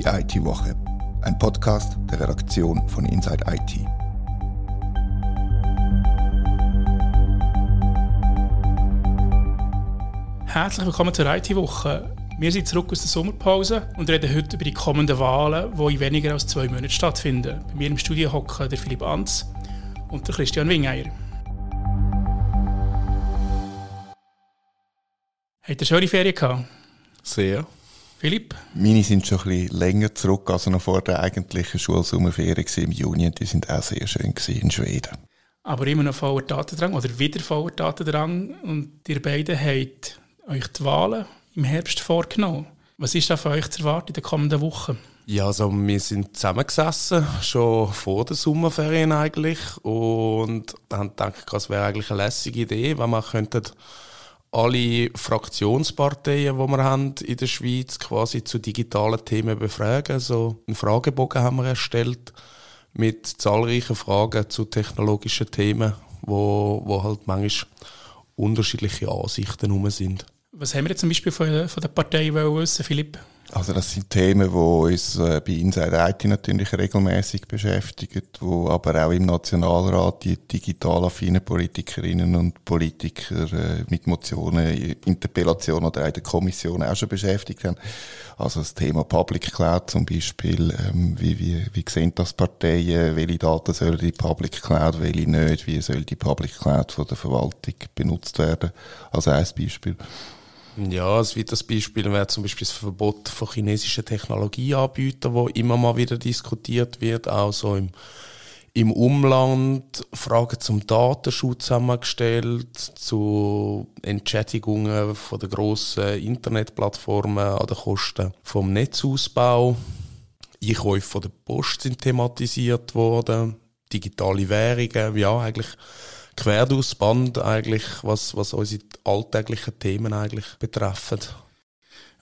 Die IT-Woche, ein Podcast der Redaktion von Inside IT. Herzlich willkommen zur IT-Woche. Wir sind zurück aus der Sommerpause und reden heute über die kommenden Wahlen, die in weniger als zwei Monaten stattfinden. Bei mir im Studio hocken der Philipp Anz und der Christian Wingeier. Habt ihr schöne Ferien gehabt? Sehr. Philipp? Meine sind schon ein bisschen länger zurück, also noch vor der eigentlichen Schulsommerferien im Juni. Die sind auch sehr schön in Schweden. Aber immer noch voller Datendrang oder wieder voller Datendrang. Und ihr beiden habt euch die Wahlen im Herbst vorgenommen. Was ist da für euch zu erwarten in den kommenden Wochen? Ja, also wir sind zusammengesessen, schon vor den Sommerferien eigentlich, und haben gedacht, es wäre eigentlich eine lässige Idee, wenn wir könnten alle Fraktionsparteien, die wir haben in der Schweiz, quasi zu digitalen Themen befragen. So einen Fragebogen haben wir erstellt mit zahlreichen Fragen zu technologischen Themen, wo, wo halt manchmal unterschiedliche Ansichten herum sind. Was haben wir jetzt zum Beispiel von, von der Partei wissen, Philipp? Also das sind Themen, die uns äh, bei Inside IT natürlich regelmäßig beschäftigen, wo aber auch im Nationalrat die digital affinen Politikerinnen und Politiker äh, mit Motionen, Interpellationen oder auch der Kommission auch schon beschäftigt haben. Also das Thema Public Cloud zum Beispiel, ähm, wie, wie, wie sehen das Parteien, welche Daten sollen die Public Cloud, welche nicht, wie soll die Public Cloud von der Verwaltung benutzt werden, also ein Beispiel. Ja, ein weiteres Beispiel wäre zum Beispiel das Verbot von chinesischen Technologieanbietern, wo immer mal wieder diskutiert wird, auch so im, im Umland. Fragen zum Datenschutz haben wir gestellt, zu Entschädigungen von den grossen Internetplattformen an den Kosten vom Netzausbau. Einkäufe von der Post sind thematisiert worden, digitale Währungen, ja, eigentlich quer durchs Band eigentlich, was, was unsere alltäglichen Themen eigentlich betreffen.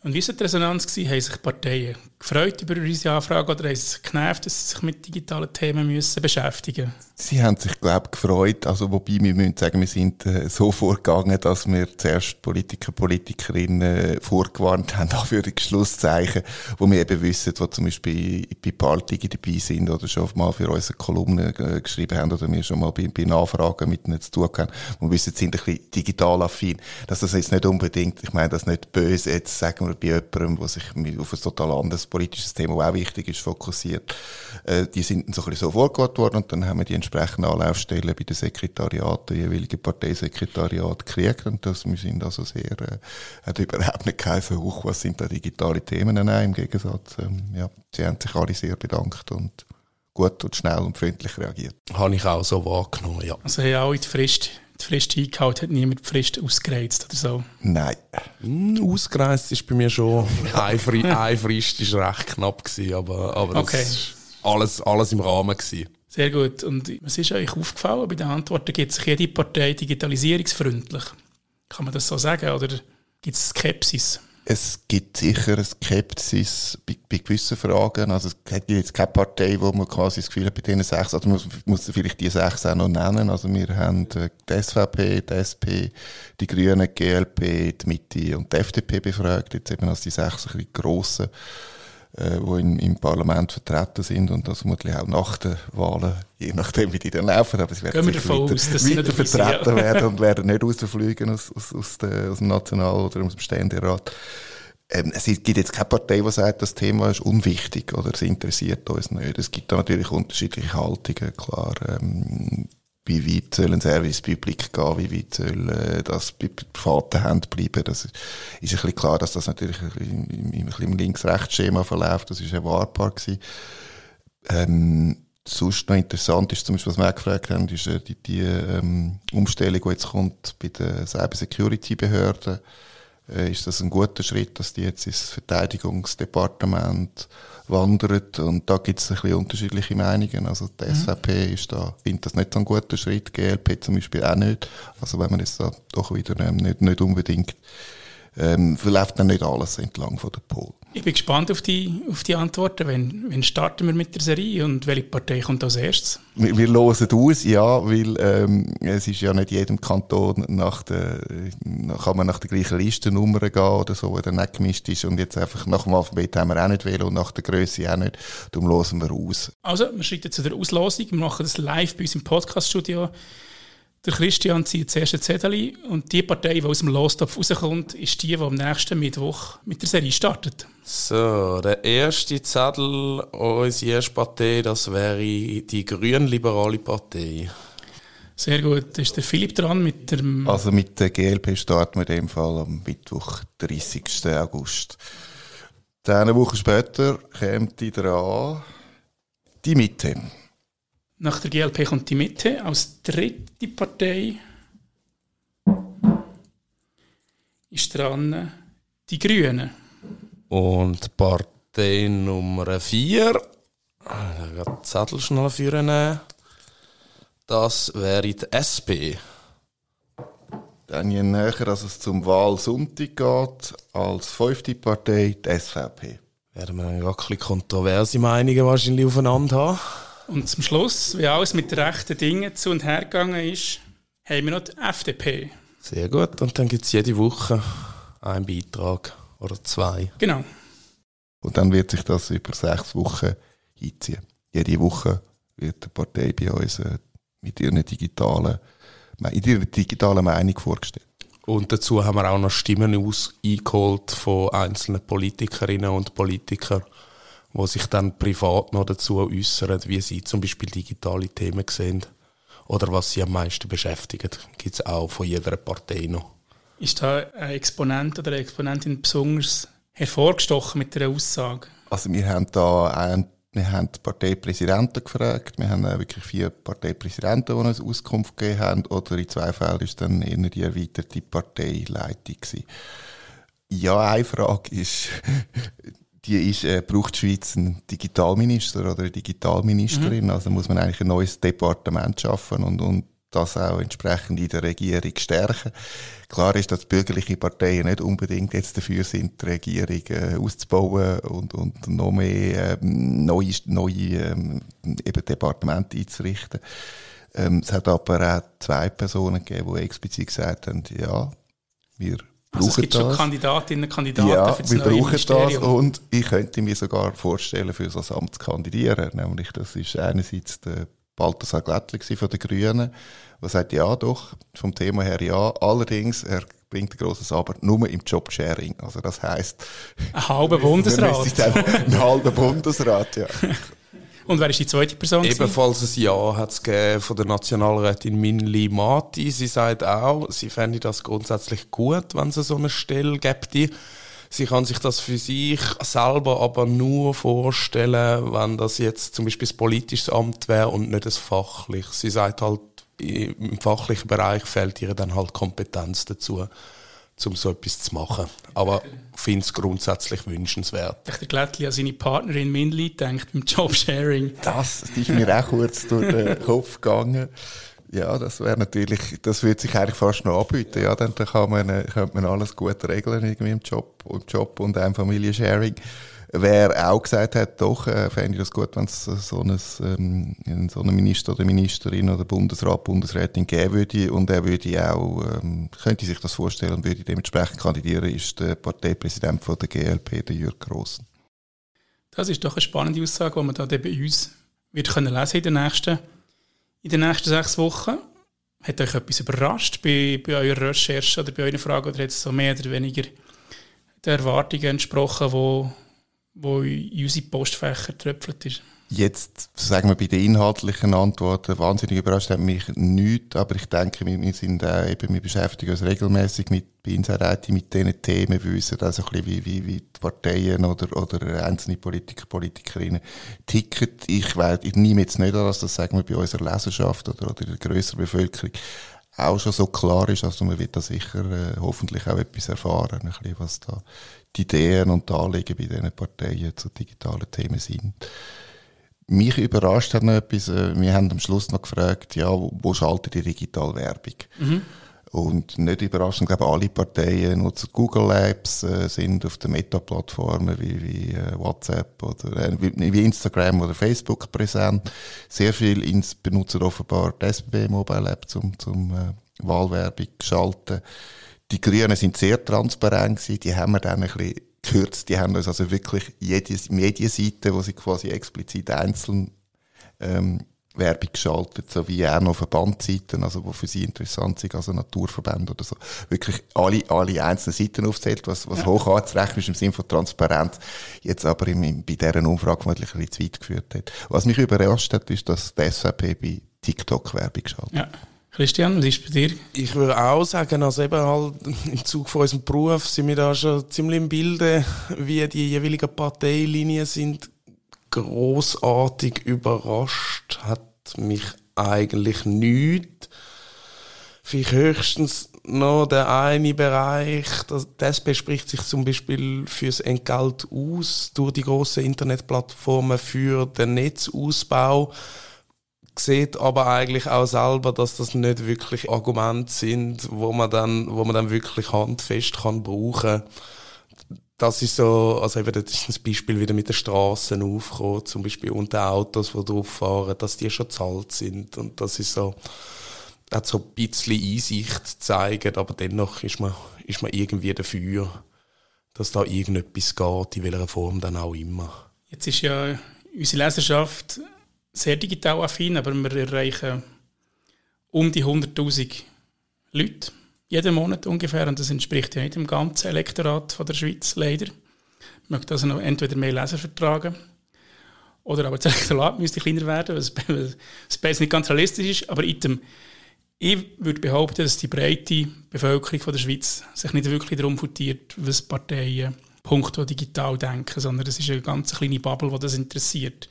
Und wie war die Resonanz? Gewesen? Haben sich Parteien gefreut über unsere Anfrage oder haben sie sich genervt, dass sie sich mit digitalen Themen müssen beschäftigen müssen? Sie haben sich, glaube ich, gefreut. Also, wobei wir müssen sagen, wir sind äh, so vorgegangen, dass wir zuerst Politiker, Politikerinnen äh, vorgewarnt haben, für die Schlusszeichen, wo wir eben wissen, wo zum Beispiel bei Partien dabei sind oder schon mal für unsere Kolumnen äh, geschrieben haben oder wir schon mal bei, bei Nachfragen mit ihnen zu tun haben, wo wir wissen, sind ein bisschen digital affin. Dass das jetzt nicht unbedingt, ich meine das nicht böse, jetzt sagen wir bei jemandem, der sich auf ein total anderes politisches Thema, das auch wichtig ist, fokussiert, äh, die sind so ein bisschen so vorgewarnt worden und dann haben wir die entsprechenden Anlaufstellen bei den Sekretariaten, jeweiligen Parteisekretariat gekriegt und das, wir sind also sehr, äh, hat überhaupt nicht geheißen, was sind da digitale Themen, nein, im Gegensatz, ähm, ja, sie haben sich alle sehr bedankt und gut und schnell und freundlich reagiert. Habe ich auch so wahrgenommen, ja. Also haben auch in die Frist die Frist eingehalten, hat niemand die Frist ausgereizt oder so? Nein. Mm, ausgereizt ist bei mir schon, eine, Frist war recht knapp, gewesen, aber, aber okay. das war alles, alles im Rahmen. Gewesen. Sehr gut. Und was ist euch aufgefallen? Bei den Antworten gibt sich jede Partei digitalisierungsfreundlich. Kann man das so sagen? Oder gibt es Skepsis? Es gibt sicher eine Skepsis bei, bei gewissen Fragen. Also es hat jetzt keine Partei, wo man quasi das Gefühl hat, bei diesen sechs, also man muss vielleicht die sechs auch noch nennen. Also wir haben äh, die SVP, die SP, die Grünen, die GLP, die Mitte und die FDP befragt. Jetzt eben als die sechs ein bisschen grossen äh, die in, im Parlament vertreten sind und das vermutlich auch nach den Wahlen, je nachdem wie die dann laufen, aber es werden wir weiter, aus, weiter vertreten werden und werden nicht rausfliegen aus, aus, aus, der, aus dem National- oder aus dem Ständerat. Ähm, es gibt jetzt keine Partei, die sagt, das Thema ist unwichtig oder es interessiert uns nicht. Es gibt da natürlich unterschiedliche Haltungen, klar. Ähm, wie weit soll ein Service Public gehen, wie weit soll äh, das bei privaten Händen bleiben. Das ist, ein bisschen klar, dass das natürlich im, im, im Links-Rechts-Schema verläuft, das ist erwartbar gewesen. Ähm, sonst noch interessant ist, zum Beispiel, was wir auch gefragt haben, ist äh, die, die ähm, Umstellung, die jetzt kommt bei den Cyber-Security-Behörden. Ist das ein guter Schritt, dass die jetzt ins Verteidigungsdepartement wandert. Und da gibt es ein bisschen unterschiedliche Meinungen. Also die mhm. SVP ist da, findet das nicht so ein guter Schritt, GLP zum Beispiel auch nicht. Also wenn man jetzt da doch wieder ähm, nicht, nicht unbedingt ähm, verläuft dann nicht alles entlang von der Pol. Ich bin gespannt auf die, auf die Antworten. Wenn, wenn starten wir mit der Serie und welche Partei kommt als erstes? Wir, wir hören aus, ja, weil ähm, es ist ja nicht jedem Kanton nach der, kann man nach der gleichen Listennummer gehen oder so, die dann nicht gemischt ist. Und jetzt einfach nach dem Alphabet haben wir auch nicht wählen und nach der Größe auch nicht. Darum hören wir aus. Also, wir schreiten zu der Auslosung. Wir machen das live bei uns im Podcaststudio. Der Christian zieht das erste Zettel und die Partei, die aus dem Lostopf rauskommt, ist die, die am nächsten Mittwoch mit der Serie startet. So, der erste Zettel, unsere erste Partei, das wäre die Grünliberale Partei. Sehr gut. Da ist der Philipp dran mit dem. Also mit der GLP starten wir in dem Fall am Mittwoch, 30. August. Dann eine Woche später kommt die dran die Mitte. Nach der GLP kommt die Mitte als dritte Partei. Ist dran die Grünen. Und Partei Nummer 4. Ich werde den Zettel schnell führen. Das wäre die SP. Dann je näher, als es zum Wahlsonntag geht, als fünfte Partei die SVP. Werden wir dann ein bisschen kontroverse Meinungen wahrscheinlich aufeinander haben. Und zum Schluss, wie alles mit rechten Dingen zu und her gegangen ist, haben wir noch die FDP. Sehr gut. Und dann gibt es jede Woche einen Beitrag oder zwei. Genau. Und dann wird sich das über sechs Wochen einziehen. Jede Woche wird eine Partei bei uns äh, mit ihren digitalen, in ihrer digitalen Meinung vorgestellt. Und dazu haben wir auch noch Stimmen aus eingeholt von einzelnen Politikerinnen und Politikern wo sich dann privat noch dazu äußern, wie sie zum Beispiel digitale Themen sehen oder was sie am meisten beschäftigt. Gibt es auch von jeder Partei noch. Ist da ein Exponent oder eine Exponentin besonders hervorgestochen mit der Aussage? Also wir haben da einen, wir haben die Parteipräsidenten gefragt. Wir haben wirklich vier Parteipräsidenten, die uns Auskunft gegeben haben. Oder in zwei Fällen ist dann eher die erweiterte Parteileitung gewesen. Ja, eine Frage ist, die ist, äh, braucht die Schweiz einen Digitalminister oder eine Digitalministerin. Mhm. Also muss man eigentlich ein neues Departement schaffen und, und das auch entsprechend in der Regierung stärken. Klar ist, dass bürgerliche Parteien nicht unbedingt jetzt dafür sind, die Regierung äh, auszubauen und, und noch mehr ähm, neue, neue ähm, eben Departemente einzurichten. Ähm, es hat aber auch zwei Personen gegeben, die explizit gesagt haben, ja, wir also es gibt das. schon Kandidatinnen und Kandidaten ja, für das wir neue brauchen das und ich könnte mir sogar vorstellen, für so ein Amt zu kandidieren. Nämlich, das ist einerseits der Balthasar Glättli von den Grünen, der sagt, ja doch, vom Thema her ja, allerdings, er bringt ein grosses Aber nur im Jobsharing. Also das heisst... Ein halber Bundesrat. Ein halber Bundesrat, ja. Und wer ist die zweite Person? Ebenfalls ein Ja hat es von der Nationalrätin Minli Mati. Sie sagt auch, sie fände das grundsätzlich gut, wenn es so eine Stelle gäbe. Sie kann sich das für sich selber aber nur vorstellen, wenn das jetzt zum Beispiel ein politisches Amt wäre und nicht ein fachliches. Sie sagt halt, im fachlichen Bereich fehlt ihr dann halt Kompetenz dazu um so etwas zu machen. Aber ich finde es grundsätzlich wünschenswert. Ich der Glättli an seine Partnerin Minli denkt beim Jobsharing. Das ist mir auch kurz durch den Kopf gegangen. Ja, das wäre natürlich, das würde sich eigentlich fast noch anbieten. Ja, dann kann man, könnte man alles gut regeln irgendwie im Job, im Job und einem Familiensharing. Wer auch gesagt hat, doch, äh, fände ich das gut, wenn es so, ein, ähm, so einen Minister oder Ministerin oder Bundesrat, Bundesrätin geben würde und er würde auch, ähm, könnte sich das vorstellen und würde dementsprechend kandidieren, ist der Parteipräsident von der GLP, der Jürg Grossen. Das ist doch eine spannende Aussage, die man da bei uns wird können lesen in den nächsten, in den nächsten sechs Wochen. Hat euch etwas überrascht bei, bei eurer Recherche oder bei euren Fragen oder hat es so mehr oder weniger den Erwartungen entsprochen, die wo in unsere Postfächer getröpfelt ist? Jetzt, sagen wir, bei den inhaltlichen Antworten, wahnsinnig überrascht hat mich nichts, aber ich denke, wir, wir sind äh, eben, wir beschäftigen uns regelmäßig mit, bei mit diesen Themen, wir wissen also ein bisschen, wie, wie, wie die Parteien oder, oder einzelne Politiker, Politikerinnen ticken. Ich, weiß, ich nehme jetzt nicht an, dass das, sagen wir, bei unserer Leserschaft oder, oder der grösseren Bevölkerung auch schon so klar ist, also man wird da sicher äh, hoffentlich auch etwas erfahren, ein bisschen, was da die Ideen und die Anliegen bei diesen Parteien zu digitalen Themen sind. Mich überrascht hat noch etwas, äh, wir haben am Schluss noch gefragt, ja, wo, schaltet die Digitalwerbung? Mhm. Und nicht überraschend, ich glaube, alle Parteien nutzen Google Labs, äh, sind auf den Meta-Plattformen wie, wie äh, WhatsApp oder äh, wie, wie, Instagram oder Facebook präsent. Sehr viel ins benutzen offenbar die SBB Mobile App zum, zum Wahlwerbung geschalten. Die Grünen sind sehr transparent gewesen, die haben wir dann ein bisschen gekürzt, die haben uns also wirklich jede Medienseite, wo sie quasi explizit einzeln ähm, Werbung geschaltet, so wie auch noch Verbandseiten, also wo für sie interessant sind, also Naturverbände oder so. Wirklich alle, alle einzelnen Seiten aufzählt, was, was ja. hoch anzurechnen ist im Sinne von Transparenz, jetzt aber im, im, bei deren Umfrage vermutlich ein bisschen zu weit geführt hat. Was mich überrascht hat, ist, dass die SVP bei TikTok Werbung geschaltet ja. Christian, was ist bei dir? Ich würde auch sagen, also eben halt im Zug von unserem Beruf sind wir da schon ziemlich im Bilde, wie die jeweiligen Parteilinien sind. Großartig überrascht hat mich eigentlich nicht. Vielleicht höchstens noch der eine Bereich, das, das bespricht sich zum Beispiel fürs Entgelt aus durch die großen Internetplattformen für den Netzausbau sieht aber eigentlich auch selber, dass das nicht wirklich Argumente sind, wo man dann, wo man dann wirklich handfest kann brauchen. Das ist so, also eben, das ist ein Beispiel wieder mit den Straßen aufgekommen, zum Beispiel und den Autos, die drauf fahren, dass die schon zahlt sind und das ist so, hat so ein bisschen Einsicht zeigen, aber dennoch ist man, ist man irgendwie dafür, dass da irgendetwas geht, in welcher Form dann auch immer. Jetzt ist ja unsere Leserschaft sehr digital affin, aber wir erreichen um die 100.000 Leute jeden Monat ungefähr und das entspricht ja nicht dem ganzen Elektorat von der Schweiz, leider. Ich möchte also noch entweder mehr Leser vertragen oder aber das Elektorat müsste kleiner werden, was, was nicht ganz realistisch ist, aber item, ich würde behaupten, dass die breite Bevölkerung von der Schweiz sich nicht wirklich darum futiert, was Parteien punkto digital denken, sondern es ist eine ganz kleine Bubble, die das interessiert.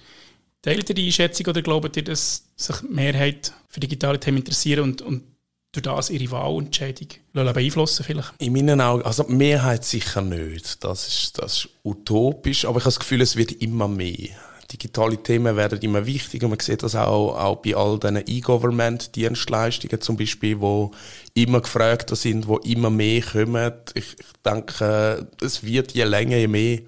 Teilt ihr die Einschätzung oder glaubt ihr, dass sich die Mehrheit für digitale Themen interessieren und, und durch das ihre Wahlentscheidung beeinflussen vielleicht? In meinen Augen, also die Mehrheit sicher nicht. Das ist, das ist utopisch, aber ich habe das Gefühl, es wird immer mehr. Digitale Themen werden immer wichtiger. Man sieht das auch, auch bei all diesen E-Government-Dienstleistungen zum Beispiel, wo immer gefragter sind, wo immer mehr kommen. Ich, ich denke, es wird je länger, je mehr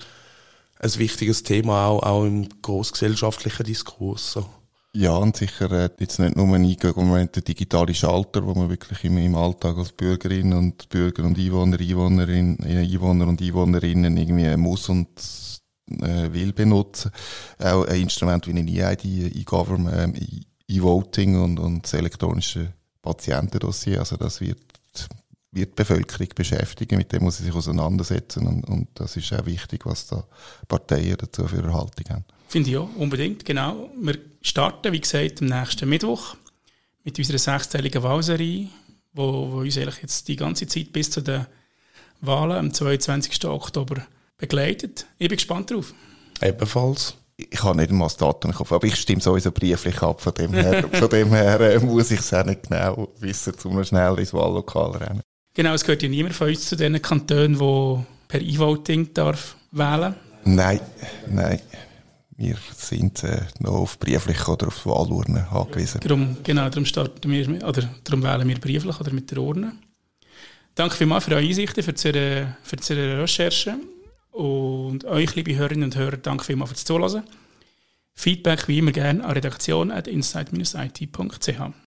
ein wichtiges Thema auch, auch im großgesellschaftlichen Diskurs. So. Ja, und sicher äh, jetzt nicht nur ein Moment der digitale Schalter, wo man wirklich im, im Alltag als Bürgerin und Bürger und Einwohner, Einwohnerin, äh, Einwohner und Einwohnerinnen irgendwie muss und äh, will benutzen. Auch ein Instrument wie ein EID, E-Government, äh, E-Voting und, und das elektronische Patientendossier. Also das wird wird die Bevölkerung beschäftigen, mit dem muss sie sich auseinandersetzen und, und das ist auch wichtig, was da Parteien dazu für eine Haltung haben. Finde ich auch, unbedingt, genau. Wir starten, wie gesagt, am nächsten Mittwoch mit unserer sechsteiligen Wahlserie, wo, wo uns eigentlich jetzt die ganze Zeit bis zu den Wahlen am 22. Oktober begleitet. Ich bin gespannt drauf. Ebenfalls. Ich habe nicht einmal das Datum im Kopf, aber ich stimme sowieso brieflich ab. Von dem her, von dem her äh, muss ich es auch nicht genau wissen, um schnell ins Wahllokal rennen. Genau, es gehört ja niemand von uns zu den Kantonen, die per E-Voting darf wählen Nein, nein. Wir sind äh, noch auf brieflich oder auf Wahlurne angewiesen. Darum, genau, darum, starten wir, oder darum wählen wir brieflich oder mit der Urne. Danke vielmals für eure Einsichten, für die, für die Recherche. Und euch, liebe Hörerinnen und Hörer, danke vielmals fürs Zuhören. Feedback wie immer gerne an redaktion.insight-it.ch.